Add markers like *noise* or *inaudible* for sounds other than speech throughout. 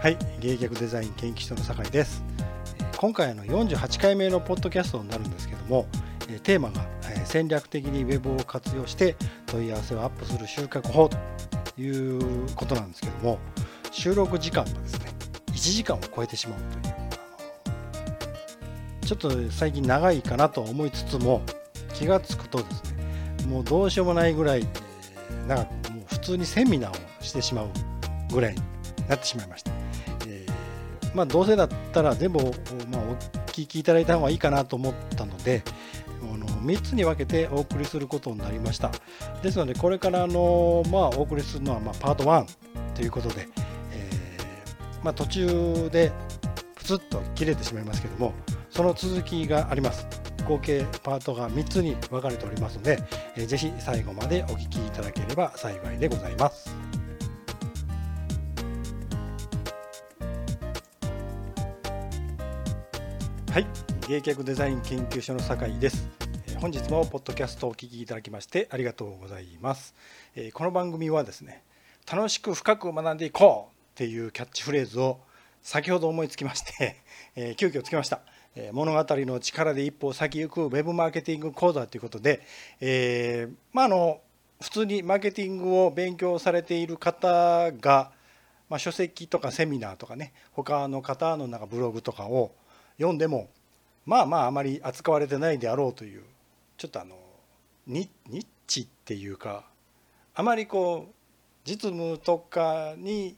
はい、芸術デザイン研究所の酒井です。今回の48回目のポッドキャストになるんですけども、テーマが戦略的にウェブを活用して問い合わせをアップする集客法ということなんですけども、収録時間がですね、1時間を超えてしまうという、ちょっと最近長いかなと思いつつも、気がつくとですね、もうどうしようもないぐらい長く、もう普通にセミナーをしてしまうぐらいになってしまいました。まあ、どうせだったら全部、まあ、お聞きいただいた方がいいかなと思ったのであの3つに分けてお送りすることになりましたですのでこれからの、まあ、お送りするのは、まあ、パート1ということで、えー、まあ、途中でプツッと切れてしまいますけどもその続きがあります合計パートが3つに分かれておりますので、えー、ぜひ最後までお聞きいただければ幸いでございます。はい、芸脚デザイン研究所の酒井です。本日もポッドキャストをお聞きいただきましてありがとうございます。この番組はですね、楽しく深く学んでいこうっていうキャッチフレーズを先ほど思いつきまして、*laughs* え急遽つけました。物語の力で一歩先行くウェブマーケティング講座ということで、えー、まああの普通にマーケティングを勉強されている方が、まあ、書籍とかセミナーとかね他の方のなんかブログとかを読んでもまあまああまり扱われてないであろうというちょっとあのニッチっていうかあまりこう実務とかに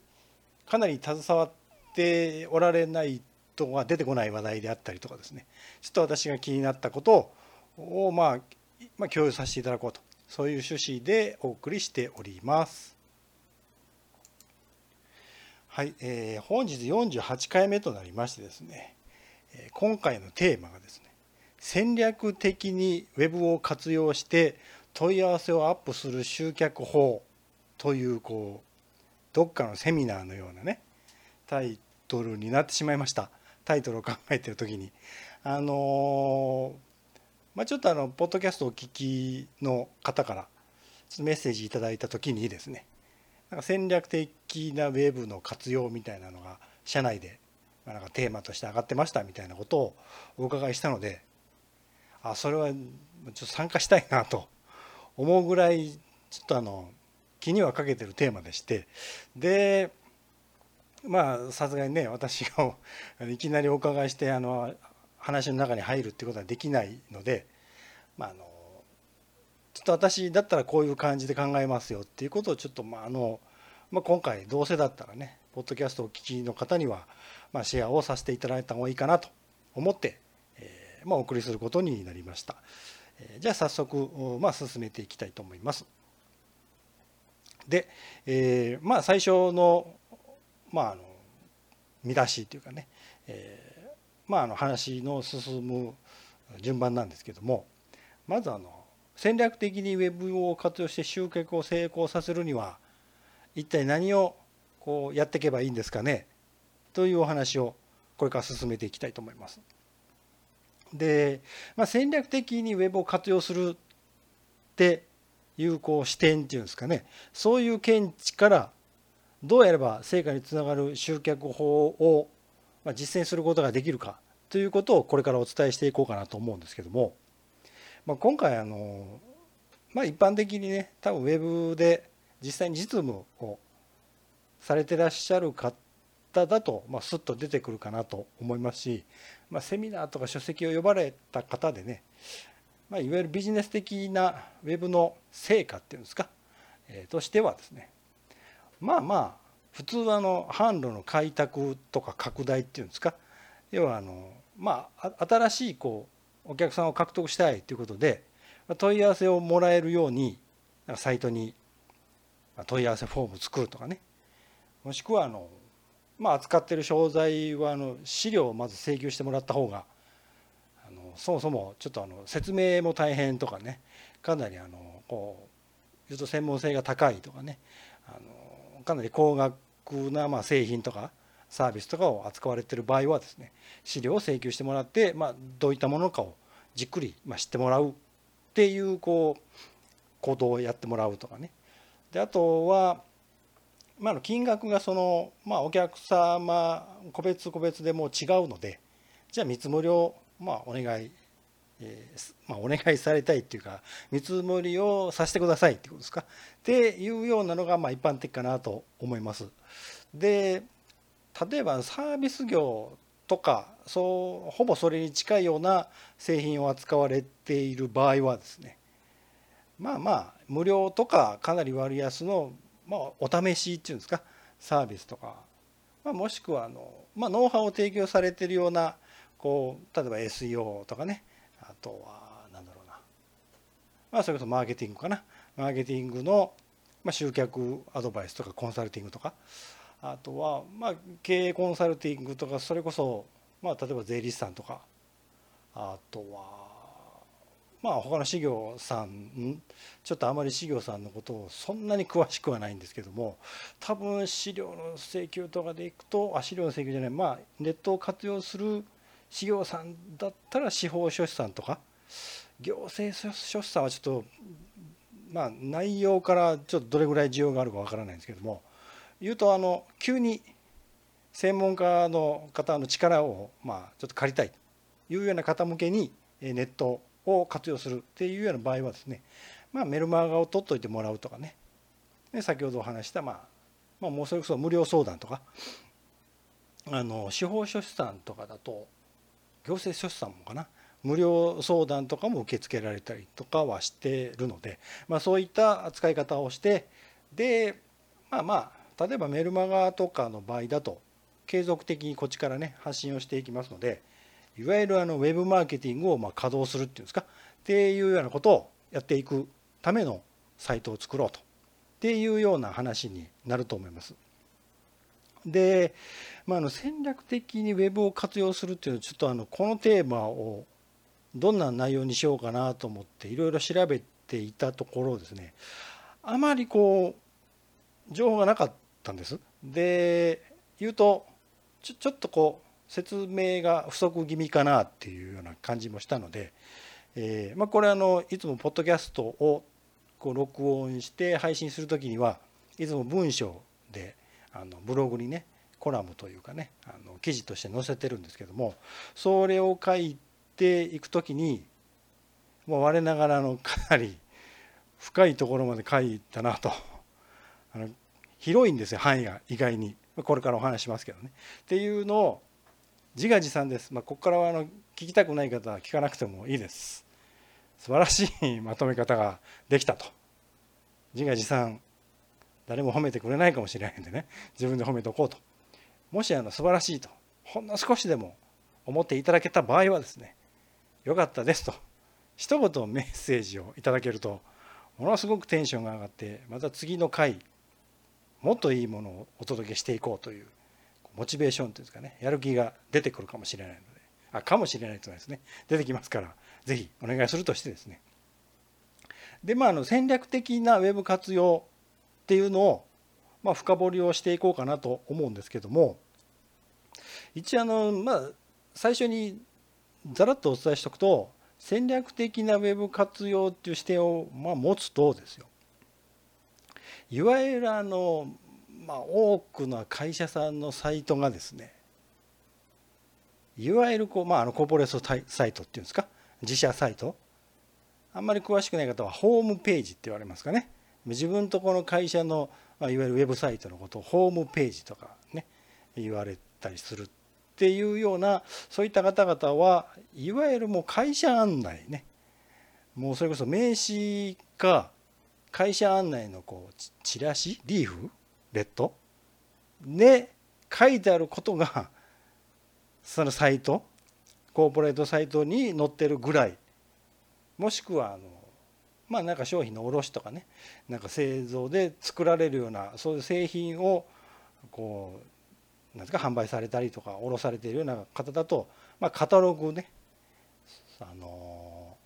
かなり携わっておられない人が出てこない話題であったりとかですね。ちょっと私が気になったことを、まあ、まあ共有させていただこうと。そういう趣旨でお送りしております。はい、えー、本日48回目となりましてですね。今回のテーマがですね戦略的に Web を活用して問い合わせをアップする集客法というこうどっかのセミナーのようなねタイトルになってしまいました。タイトルを考えてる時に。あのまあちょっとあのポッドキャストをお聞きの方からメッセージいただいた時にですねなんか戦略的な Web の活用みたいなのが社内でなんかテーマとして上がってましたみたいなことをお伺いしたのであそれはちょっと参加したいなと思うぐらいちょっとあの気にはかけてるテーマでしてでまあさすがにね私が *laughs* いきなりお伺いしてあの話の中に入るってことはできないのでまああのちょっと私だったらこういう感じで考えますよっていうことをちょっとまああの、まあ、今回どうせだったらねポッドキャストをお聞きの方にはまあ、シェアをさせていただいた方がいいかなと思って、えー、まあ、お送りすることになりました。えー、じゃあ早速、まあ、進めていきたいと思います。で、えー、まあ最初の,、まあ、あの見出しというかね、えまあ、あの話の進む順番なんですけどもまずあの戦略的にウェブを活用して集客を成功させるには一体何をこうやっていけばいいんですかね？というお話をこれから進めていきたいと思います。で、まあ、戦略的にウェブを活用するっていうこう視点っていうんですかねそういう見地からどうやれば成果につながる集客法を実践することができるかということをこれからお伝えしていこうかなと思うんですけども、まあ、今回あの、まあ、一般的にね多分ウェブで実際に実務をされてらっしゃる方方だと、まあ、スッと出てくるかなと思いますし、まあ、セミナーとか書籍を呼ばれた方でね、まあ、いわゆるビジネス的なウェブの成果っていうんですか、えー、としてはですねまあまあ普通はあの販路の開拓とか拡大っていうんですか要はあのまあ新しいこうお客さんを獲得したいということで問い合わせをもらえるようにサイトに問い合わせフォームを作るとかねもしくはあのまあ、扱ってる商材はあの資料をまず請求してもらった方があのそもそもちょっとあの説明も大変とかねかなりあのこう言うと専門性が高いとかねあのかなり高額なまあ製品とかサービスとかを扱われてる場合はですね資料を請求してもらって、まあ、どういったものかをじっくりまあ知ってもらうっていうこう行動をやってもらうとかね。であとはまあ、金額がその、まあ、お客様個別個別でもう違うのでじゃあ見積もりをまあお願い、えーまあ、お願いされたいっていうか見積もりをさせてくださいっていうことですか？っていうようなのがまあ一般的かなと思います。で例えばサービス業とかそうほぼそれに近いような製品を扱われている場合はですねまあまあ無料とかかなり割安の、まあ、お試しっていうんですかサービスとか、まあ、もしくはあの、まあ、ノウハウを提供されてるようなこう例えば SEO とかね。あとは何だろうな、まあ、それこそマーケティングかな。マーケティングの、まあ、集客アドバイスとかコンサルティングとか。あとは、まあ、経営コンサルティングとかそれこそ、まあ、例えば税理士さんとか。あとはまあ他の事業さんちょっとあまり事業さんのことをそんなに詳しくはないんですけども多分資料の請求とかでいくとあ資料の請求じゃないまあネットを活用する事業さんだったら司法書士さんとか行政書士さんはちょっとまあ内容からちょっとどれぐらい需要があるかわからないんですけども言うとあの急に専門家の方の力をまあちょっと借りたいというような方向けにネットを活用するっていうような場合はですね、まあ、メルマガを取っといてもらうとかね。で先ほどお話した、まあ、まあもうそれこそ無料相談とかあの司法書士さんとかだと行政書士さんもかな無料相談とかも受け付けられたりとかはしてるので、まあ、そういった扱い方をしてでまあまあ例えばメルマガとかの場合だと継続的にこっちからね発信をしていきますのでいわゆるあのウェブマーケティングをま稼働するっていうんですか？っていうようなことをやっていくためのサイトを作ろうとっていうような話になると思います。で、まあ、あの戦略的にウェブを活用するっていうのはちょっとあのこのテーマをどんな内容にしようかなと思っていろいろ調べていたところですねあまりこう情報がなかったんです。で言うとちょちょっとこう説明が不足気味かなっていうような感じもしたので、えー、まあ、これあのいつもポッドキャストをこう録音して配信する時にはいつも文章であのブログにねコラムというかねあの記事として載せてるんですけどもそれを書いていく時にもう我ながらのかなり深いところまで書いたなと。あの広いんですよ範囲が意外に。これからお話しますけどね。っていうのを自画自賛です。まあ、ここからはあの聞きたくない方は聞かなくてもいいです。素晴らしいまとめ方ができたと。自画自賛誰も褒めてくれないかもしれないんでね自分で褒めておこうと。もしあの素晴らしいとほんの少しでも思っていただけた場合はですねよかったですと一言メッセージをいただけるとものすごくテンションが上がってまた次の回もっといいものをお届けしていこうというモチベーションというんですかね。やる気が出てくるかもしれないので。あかもしれないとですね。出てきますから是非お願いするとしてですね。でまああの戦略的なウェブ活用っていうのを、まあ、深掘りをしていこうかなと思うんですけども一応あのまあ最初にざらっとお伝えしておくと戦略的なウェブ活用っていう視点をまあ持つとですよ。いわゆるあのまあ、多くの会社さんのサイトがですねいわゆるこう、まあ、あのコーポレートサイトっていうんですか？自社サイト。あんまり詳しくない方はホームページって言われますかね？自分とこの会社の、まあ、いわゆるウェブサイトのことをホームページとかね言われたりするっていうようなそういった方々はいわゆるもう会社案内ね。もうそれこそ名刺か会社案内のこうチラシリーフレッド？で書いてあることが *laughs* そのサイト？コーポレートサイトに載ってるぐらい。もしくはあのまあなんか商品の卸とかね。なんか製造で作られるようなそういう製品をこうなんですか販売されたりとか卸されているような方だと、まあ、カタログね。あの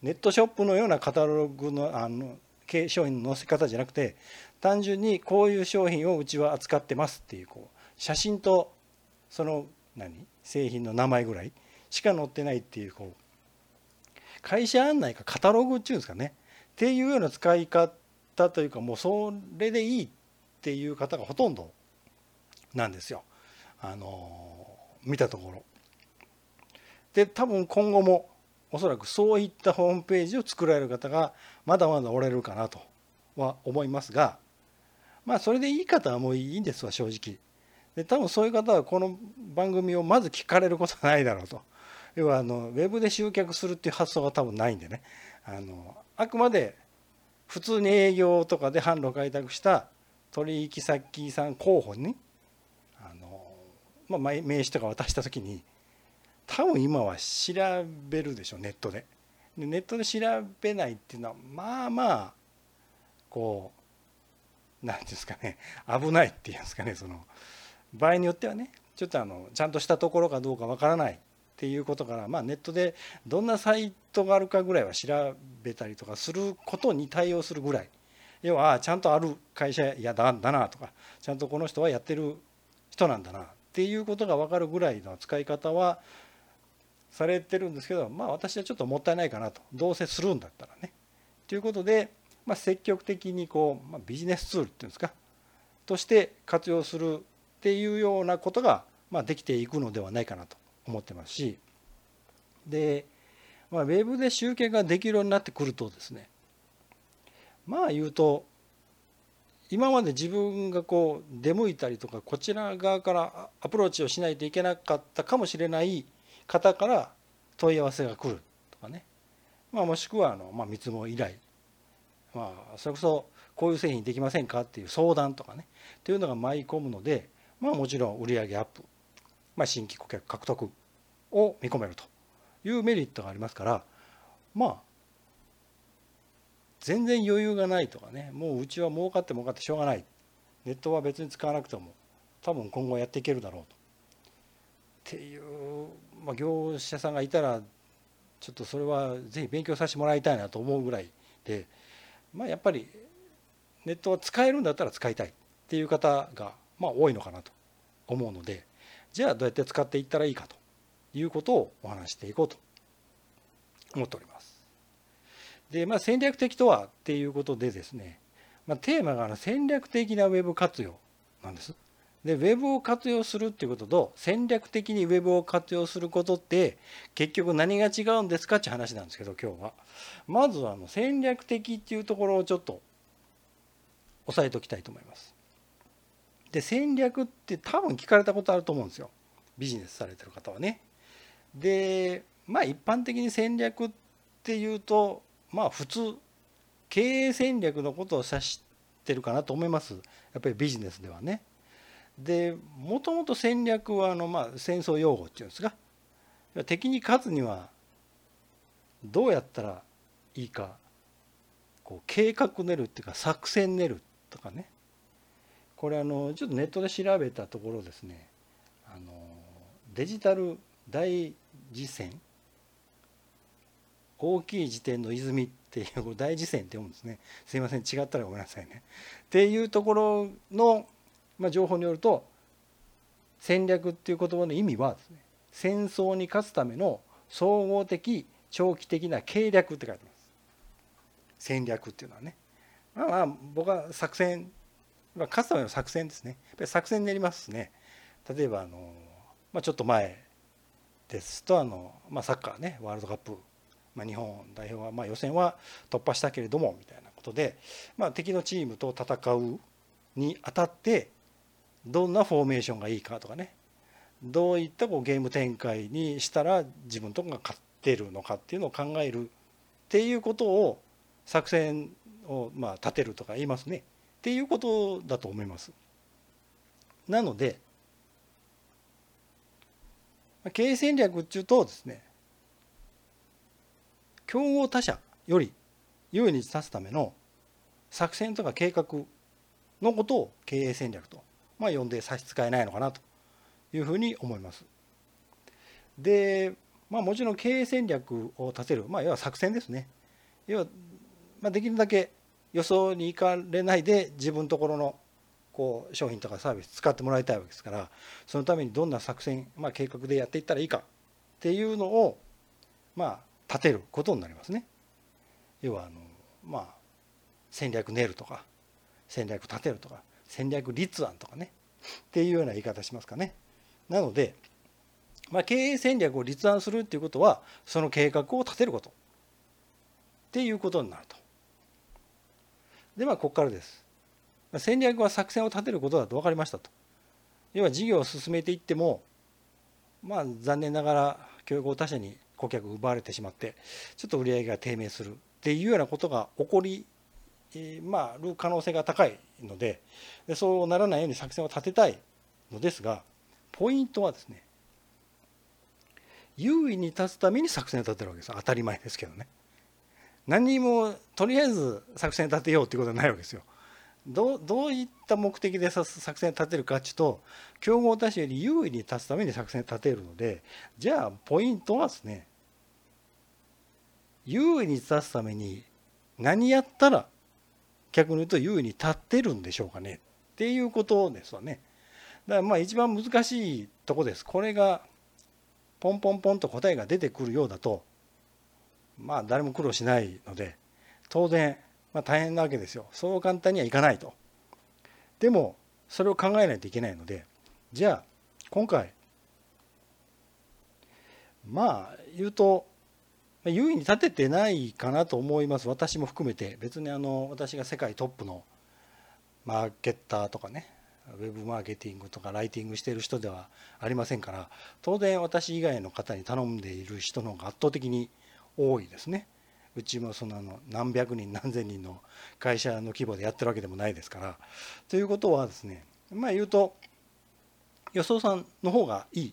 ネットショップのようなカタログのあの商品の載せ方じゃなくて単純にこういう商品をうちは扱ってますっていうこう写真とその何製品の名前ぐらいしか載ってないっていうこう会社案内かカタログっていうんですかねっていうような使い方というかもうそれでいいっていう方がほとんどなんですよ。あの見たところ。で多分今後もおそらくそういったホームページを作られる方がまだまだおられるかなとは思いますがまあそれでいい方はもういいんですわ正直。で多分そういう方はこの番組をまず聞かれることはないだろうと。要はあのウェブで集客するっていう発想が多分ないんでねあのあくまで普通に営業とかで販路開拓した取引先さん候補にあの、まあ、名刺とか渡した時に多分今は調べるでしょネットで。でネットで調べないっていうのはまあまあこう何ですかね。*laughs* 危ないっていうんですかねその。場合によってはねちょっとあのちゃんとしたところかどうかわからないっていうことから、まあ、ネットでどんなサイトがあるかぐらいは調べたりとかすることに対応するぐらい。要はちゃんとある会社やだだなとかちゃんとこの人はやってる人なんだなっていうことが分かるぐらいの使い方はされてるんですけどまあ私はちょっともったいないかなと。どうせするんだったらね。ということで、まあ、積極的にこう、まあ、ビジネスツールっていうんですかとして活用するっていうようなことが、まあ、できていくのではないかなと思ってますしで、まあ、ウェブで集計ができるようになってくるとですねまあ言うと今まで自分がこう出向いたりとかこちら側からアプローチをしないといけなかったかもしれない方から問い合わせが来るとかね、まあ、もしくはあの、まあ、見積もり依頼、まあ、それこそこういう製品できませんかっていう相談とかねっていうのが舞い込むので、まあ、もちろん売上アップまあ、新規顧客獲得を見込めるというメリットがありますからまあ全然余裕がないとかねもううちは儲かって儲かってしょうがないネットは別に使わなくても多分今後やっていけるだろうと。っていう、まあ、業者さんがいたらちょっとそれはぜひ勉強させてもらいたいなと思うぐらいで、まあ、やっぱりネットは使えるんだったら使いたいっていう方がまあ多いのかなと思うのでじゃあどうやって使っていったらいいかということをお話していこうと思っております。で、まあ、戦略的とはっていうことでですね、まあ、テーマが戦略的なウェブ活用なんです。でウェブを活用するっていうことと戦略的にウェブを活用することって結局何が違うんですかって話なんですけど今日はまずはあの戦略的っていうところをちょっと押さえておきたいと思います。で戦略って多分聞かれたことあると思うんですよビジネスされてる方はね。でまあ一般的に戦略っていうとまあ普通経営戦略のことを指してるかなと思いますやっぱりビジネスではね。でもともと戦略はあのまあ戦争用語っていうんですか。敵に勝つにはどうやったらいいかこう計画練るっていうか作戦練るとかね。これあのちょっとネットで調べたところですね。あのデジタル大辞典。大きい辞典の泉っていう大辞典って読むんですね。すいません違ったらごめんなさいね。っていうところの、まあ、情報によると戦略っていう言葉の意味はですね戦争に勝つための総合的長期的な計略って書いてます。戦略っていうのはね。まあまあ僕は作戦まあ勝つための作戦ですねやっぱり作戦になりますね例えばあの、まあ、ちょっと前ですとあの、まあ、サッカーねワールドカップ、まあ、日本代表は、まあ、予選は突破したけれどもみたいなことで、まあ、敵のチームと戦うにあたってどんなフォーメーションがいいかとかねどういったこうゲーム展開にしたら自分とかが勝ってるのかっていうのを考えるっていうことを作戦をまあ立てるとか言いますね。っていうことだと思います。なので経営戦略っていうとですね競合他社より優位に立つための作戦とか計画のことを経営戦略と、まあ、呼んで差し支えないのかなというふうに思います。で、まあ、もちろん経営戦略を立てる、まあ、要は作戦ですね。要は、まあ、できるだけ予想に行かれないで自分のところのこう商品とかサービス使ってもらいたいわけですからそのためにどんな作戦、まあ、計画でやっていったらいいかっていうのをまあ立てることになりますね。要はあのまあ戦略練るとか戦略立てるとか戦略立案とかねっていうような言い方しますかね。なので、まあ、経営戦略を立案するっていうことはその計画を立てることっていうことになると。ではここからです。戦略は作戦を立てることだと分かりましたと。要は事業を進めていってもまあ残念ながら競合他社に顧客を奪われてしまってちょっと売り上げが低迷するっていうようなことが起こりまある可能性が高いのでそうならないように作戦を立てたいのですがポイントはですね優位に立つために作戦を立てるわけです。当たり前ですけどね。何にもとりあえず作戦立てようっていうことはないわけですよ。どどういった目的で作戦立てるかっていうと競合他社より優位に立つために作戦立てるのでじゃあポイントはですね優位に立つために何やったら逆に言うと優位に立ってるんでしょうかねっていうことですわね。だからまあ一番難しいとこです。これがポンポンポンと答えが出てくるようだとまあ誰も苦労しないので当然まあ大変なわけですよ。そう簡単にはいかないと。でもそれを考えないといけないのでじゃあ今回まあ言うと優位に立ててないかなと思います私も含めて別にあの私が世界トップのマーケッターとかねウェブマーケティングとかライティングしている人ではありませんから当然私以外の方に頼んでいる人の方が圧倒的に多いですね。うちもそのあの何百人何千人の会社の規模でやってるわけでもないですから。ということはですねまあ言うと予想さんの方がいいっ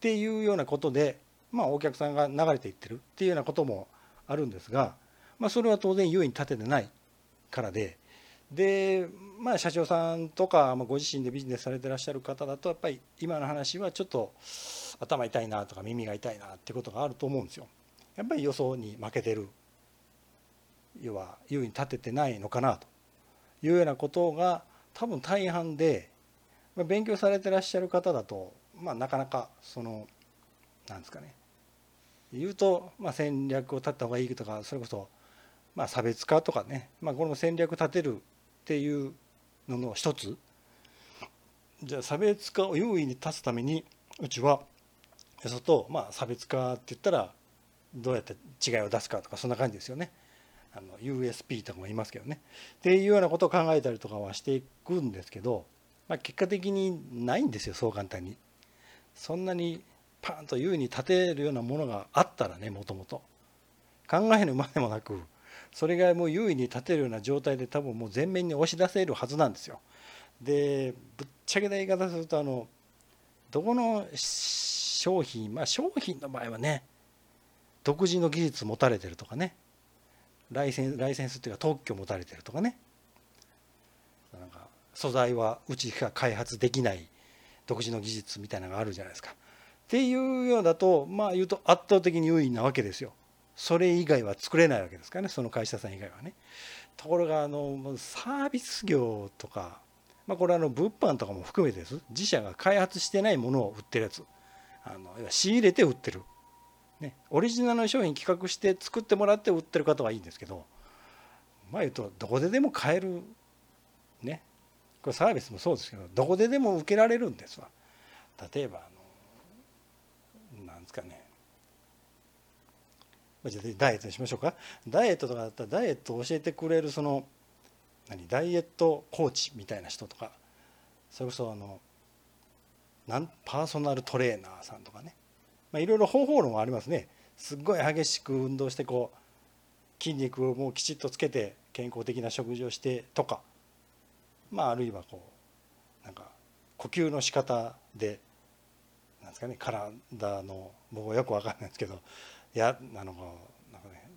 ていうようなことでまあ、お客さんが流れていってるっていうようなこともあるんですが、まあ、それは当然優位に立ててないからでで、まあ、社長さんとか、まあ、ご自身でビジネスされてらっしゃる方だとやっぱり今の話はちょっと頭痛いなとか耳が痛いなってことがあると思うんですよ。やっぱり予想に負けてる要は優位に立ててないのかなというようなことが多分大半で、まあ、勉強されてらっしゃる方だと、まあ、なかなかそのなんですかね言うと、まあ、戦略を立った方がいいとかそれこそ、まあ、差別化とかね、まあ、これも戦略立てるっていうのの一つじゃあ差別化を優位に立つためにうちはそと、まあ、差別化って言ったらどうやって違いを出すかとかそんな感じですよね。あの USP とかも言いますけどね。っていうようなことを考えたりとかはしていくんですけど、まあ、結果的にないんですよそう簡単に。そんなにパンと優位に立てるようなものがあったらねもともと。考えるまでもなくそれがもう優位に立てるような状態で多分もう前面に押し出せるはずなんですよ。でぶっちゃけた言い方するとあのどこの商品まあ商品の場合はね独自の技術持たれてるとかね。ライセンライセンスっていうか特許持たれてるとかね。なんか素材はうちが開発できない独自の技術みたいなのがあるじゃないですか。っていうようだとまあ言うと圧倒的に優位なわけですよ。それ以外は作れないわけですからね。その会社さん以外はね。ところがあのサービス業とか、まあ、これはあの物販とかも含めてです。自社が開発してないものを売ってるやつ。あの仕入れて売ってる、ね、オリジナルの商品企画して作ってもらって売ってる方はいいんですけどまあ言うとどこででも買える。ね。これサービスもそうですけどどこででも受けられるんですわ。例えばあのですかねじゃあダイエットにしましょうか。ダイエットとかだったらダイエットを教えてくれるその何？ダイエットコーチみたいな人とか。それこそあのなん？パーソナルトレーナーさんとかね、まあ、いろいろ方法論はありますね。すっごい激しく運動してこう筋肉をもうきちっとつけて健康的な食事をしてとか。まああるいはこうなんか呼吸の仕方でなんですかね体の僕はよく分かんないんですけど。やあのなんかね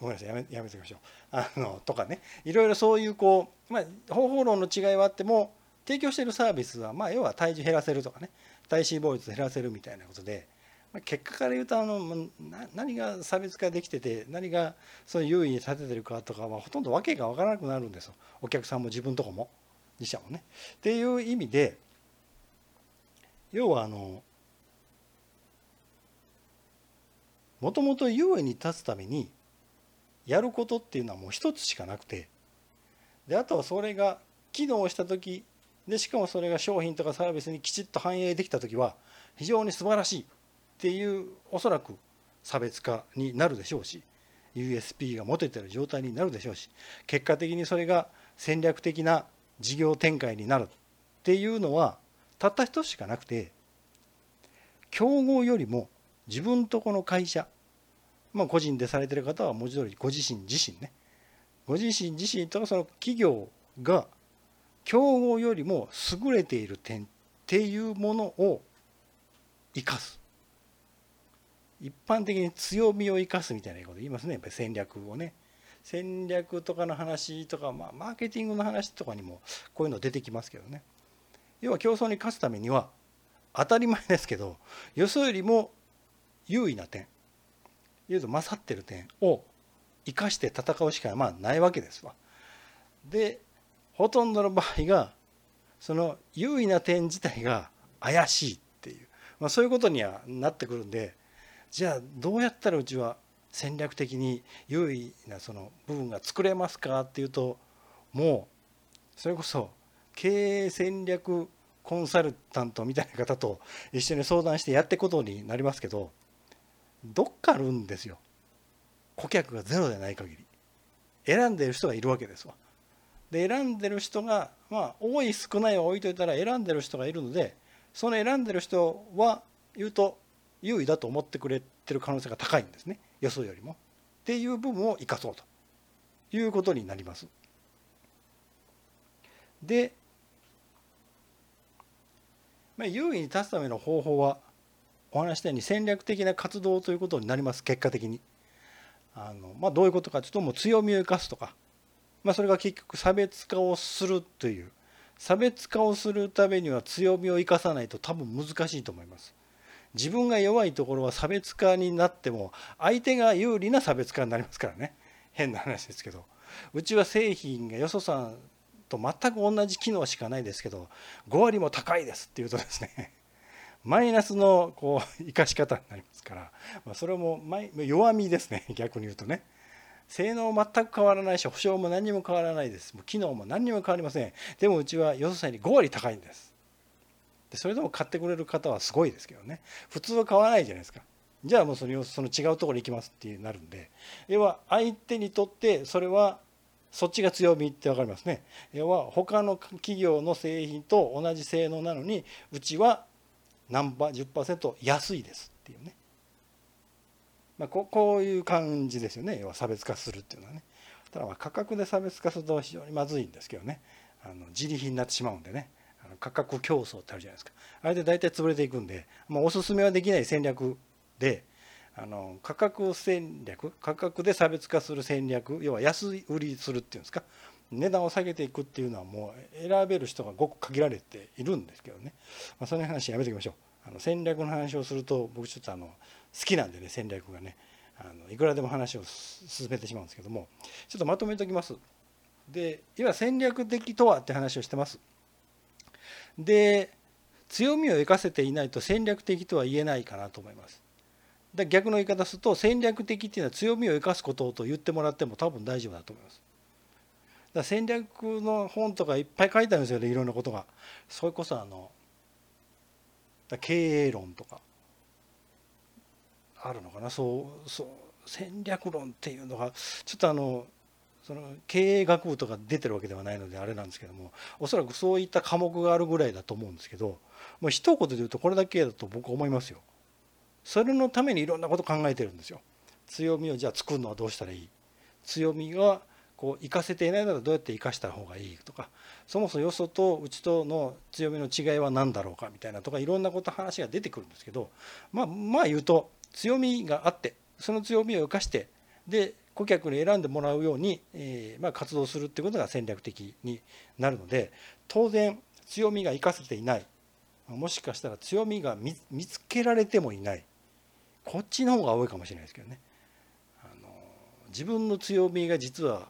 ごめんなさいやめやめておきましょう。あのとかね。いろいろそういうこう、まあ、方法論の違いはあっても提供しているサービスは、まあ、要は体重減らせるとかね。体脂肪率減らせるみたいなことで、まあ、結果から言うとあの何が差別化できてて何がそういう優位に立ててるかとかはほとんど訳が分からなくなるんですよ。お客さんも自分とこも自社もね。っていう意味で要はあのもともと優位に立つためにやることっていうのはもう一つしかなくてであとはそれが機能した時でしかもそれが商品とかサービスにきちっと反映できた時は非常に素晴らしいっていうおそらく差別化になるでしょうし USP が持ててる状態になるでしょうし結果的にそれが戦略的な事業展開になるっていうのはたった一つしかなくて競合よりも自分とこの会社まあ個人でされてる方は文字通りご自身自身ね。ご自身自身とその企業が競合よりも優れている点っていうものを生かす。一般的に強みを生かすみたいなこと言いますね。やっぱり戦略をね。戦略とかの話とか、まあ、マーケティングの話とかにもこういうの出てきますけどね。要は競争に勝つためには当たり前ですけどよそよりも優位な点。言うと勝ってる点。を生かして戦うしかまあないわけですわ。でほとんどの場合がその優位な点自体が怪しいっていう、まあ、そういうことにはなってくるんでじゃあどうやったらうちは戦略的に優位なその部分が作れますかっていうともうそれこそ経営戦略コンサルタントみたいな方と一緒に相談してやっていくことになりますけどどっかあるんですよ。顧客がゼロでない限り。選んでる人がいるわけですわ。で選んでる人がまあ多い少ないは置いといたら選んでる人がいるのでその選んでる人は言うと優位だと思ってくれてる可能性が高いんですね。予想よりも。っていう部分を生かそうと。いうことになります。で、まあ、優位に立つための方法はお話したように戦略的な活動ということになります結果的に。あのまあ、どういうことかというともう強みを生かすとか、まあ、それが結局差別化をするという。差別化をするためには強みを生かさないと多分難しいと思います。自分が弱いところは差別化になっても相手が有利な差別化になりますからね。変な話ですけど。うちは製品がよそさんと全く同じ機能しかないですけど5割も高いですっていうとですね。マイナスのこう *laughs* 生かし方になりますから、まあ、それも弱みですね。*laughs* 逆に言うとね。性能全く変わらないし保証も何も変わらないです。もう機能も何にも変わりません。でもうちはよそさんに5割高いんです。でそれでも買ってくれる方はすごいですけどね。普通は買わないじゃないですか。じゃあもうそのその違うところに行きますってなるんで。要は相手にとってそれはそっちが強みって分かりますね。要は他の企業の製品と同じ性能なのにうちは何パ10%安いですっていうね、まあ、ここういう感じですよね。要は差別化するっていうのはね。ただまあ価格で差別化すると非常にまずいんですけどね。あの自利品になってしまうんでね。価格競争ってあるじゃないですか。あれで大体潰れていくんで、まあ、おすすめはできない戦略であの価格戦略価格で差別化する戦略要は安売りするっていうんですか。値段を下げていくっていうのはもう選べる人がごく限られているんですけどね、まあ、その話やめておきましょう。あの戦略の話をすると僕ちょっとあの好きなんでね戦略がねあのいくらでも話を進めてしまうんですけども。ちょっとまとめておきます。でいわゆる戦略的とはって話をしてます。で強みを生かせていないと戦略的とは言えないかなと思います。だ逆の言い方すると戦略的っていうのは強みを生かすことと言ってもらっても多分大丈夫だと思います。だ戦略の本とかいっぱい書いてあるんですよねいろんなことが。それこそあの経営論とかあるのかなそうそう戦略論っていうのがちょっとあのその経営学部とか出てるわけではないのであれなんですけどもおそらくそういった科目があるぐらいだと思うんですけどもう一言で言うとこれだけだと僕は思いますよ。それのためにいろんなこと考えてるんですよ。強みをじゃあ作るのはどうしたらいい？強みがこう生かせていないならどうやって生かした方がいいとかそもそもよそとうちとの強みの違いは何だろうかみたいなとかいろんなこと話が出てくるんですけどまあまあ言うと強みがあってその強みを生かしてで顧客に選んでもらうように、え、まあ、活動するってことが戦略的になるので当然強みが生かせていないもしかしたら強みが見つけられてもいないこっちの方が多いかもしれないですけどね。あの自分の強みが実は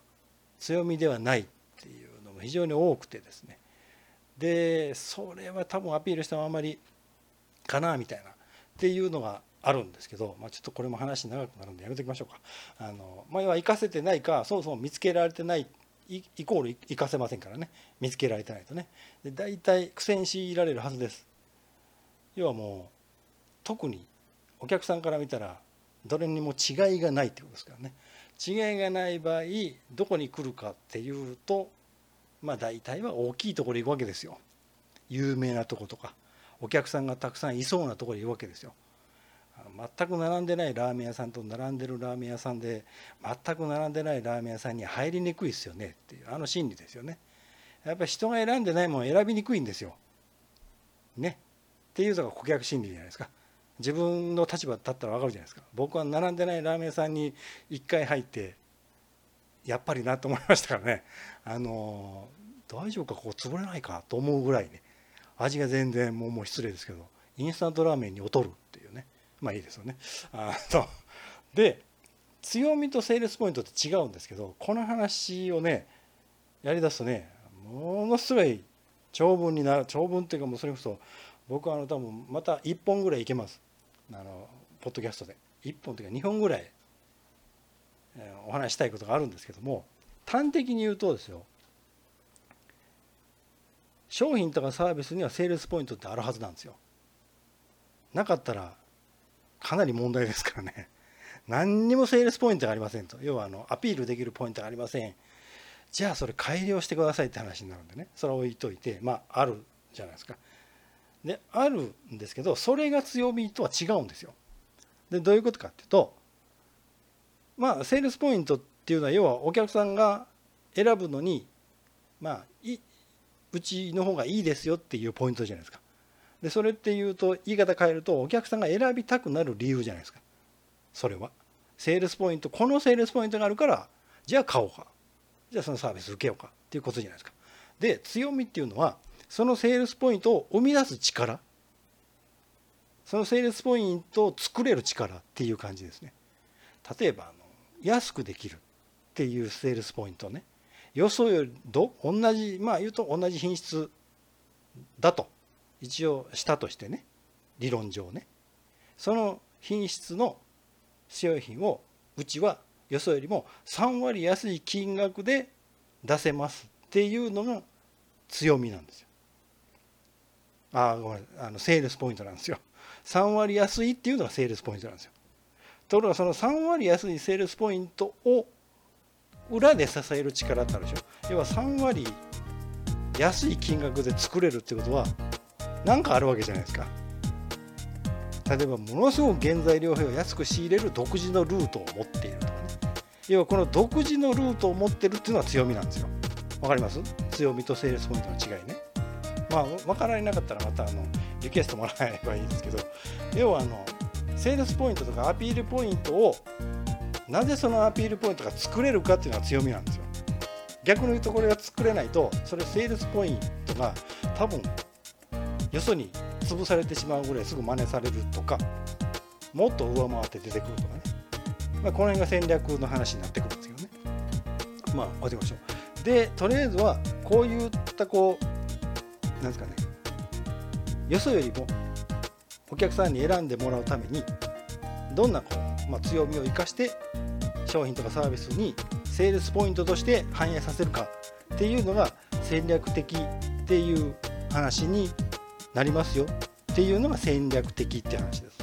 強みではないっていうのも非常に多くてですね。でそれは多分アピールしてもあんまりかなみたいなっていうのがあるんですけど、まあ、ちょっとこれも話長くなるんでやめときましょうか。あのまあ、要は生かせてないかそもそも見つけられてないイコール活かせませんからね。見つけられてないとね。で大体苦戦強いられるはずです。要はもう特にお客さんから見たらどれにも違いがないってことですからね。違いがない場合どこに来るかっていうとまあ大体は大きいところに行くわけですよ。有名なとことかお客さんがたくさんいそうなところにいるわけですよ。全く並んでないラーメン屋さんと並んでるラーメン屋さんで全く並んでないラーメン屋さんに入りにくいですよねっていうあの心理ですよね。やっぱり人が選んでないもの選びにくいんですよ。ね。っていうのが顧客心理じゃないですか。自分の立場だったら分かるじゃないですか。僕は並んでないラーメン屋さんに1回入ってやっぱりなと思いましたからね。あの大丈夫かここ潰れないかと思うぐらいね味が全然もうもう失礼ですけどインスタントラーメンに劣るっていうね。まあいいですよね。あとで強みとセールスポイントって違うんですけどこの話をねやりだすとねものすごい長文になる長文っていうかもうそれこそ僕はあの多分また1本ぐらいいけます。あのポッドキャストで。1本というか2本ぐらいお話したいことがあるんですけども端的に言うとですよ商品とかサービスにはセールスポイントってあるはずなんですよ。なかったらかなり問題ですからね。*laughs* 何にもセールスポイントがありませんと。要はあのアピールできるポイントがありません。じゃあそれ改良してくださいって話になるんでね。それは置いといてまああるじゃないですか。であるんですけどそれが強みとは違うんですよ。でどういうことかっていうとまあセールスポイントっていうのは要はお客さんが選ぶのにまあいうちの方がいいですよっていうポイントじゃないですか。でそれっていうと言い方変えるとお客さんが選びたくなる理由じゃないですか。それは。セールスポイントこのセールスポイントがあるからじゃあ買おうか。じゃあそのサービス受けようかっていうことじゃないですか。で強みっていうのはそのセールスポイントを生み出す力。そのセールスポイントを作れる力っていう感じですね。例えばあの安くできるっていうセールスポイントね。予想よりど同じまあ言うと同じ品質だと。一応したとしてね。理論上ね。その品質の商品をうちはよそよりも3割安い金額で出せますっていうのが強みなんですよ。あごめんあのセールスポイントなんですよ。3割安いっていうのがセールスポイントなんですよ。ところがその3割安いセールスポイントを裏で支える力ってあるでしょ。要は3割安い金額で作れるってことは何かあるわけじゃないですか例えばものすごく原材料費を安く仕入れる独自のルートを持っているとかね要はこの独自のルートを持ってるっていうのは強みなんですよわかります？強みとセールスポイントの違いねまあ分かられなかったらまたあのリクエストもらえばいいですけど要はあのセールスポイントとかアピールポイントをなぜそのアピールポイントが作れるかっていうのは強みなんですよ。逆に言うとこれが作れないとそれセールスポイントが多分よそに潰されてしまうぐらいすぐ真似されるとかもっと上回って出てくるとかね、まあ、この辺が戦略の話になってくるんですけどね。まあ置いてみましょう。でとりあえずはこういったこうなんですかねよそよりもお客さんに選んでもらうためにどんなこう、まあ、強みを生かして商品とかサービスにセールスポイントとして反映させるかっていうのが戦略的っていう話になりますよっていうのが戦略的って話です。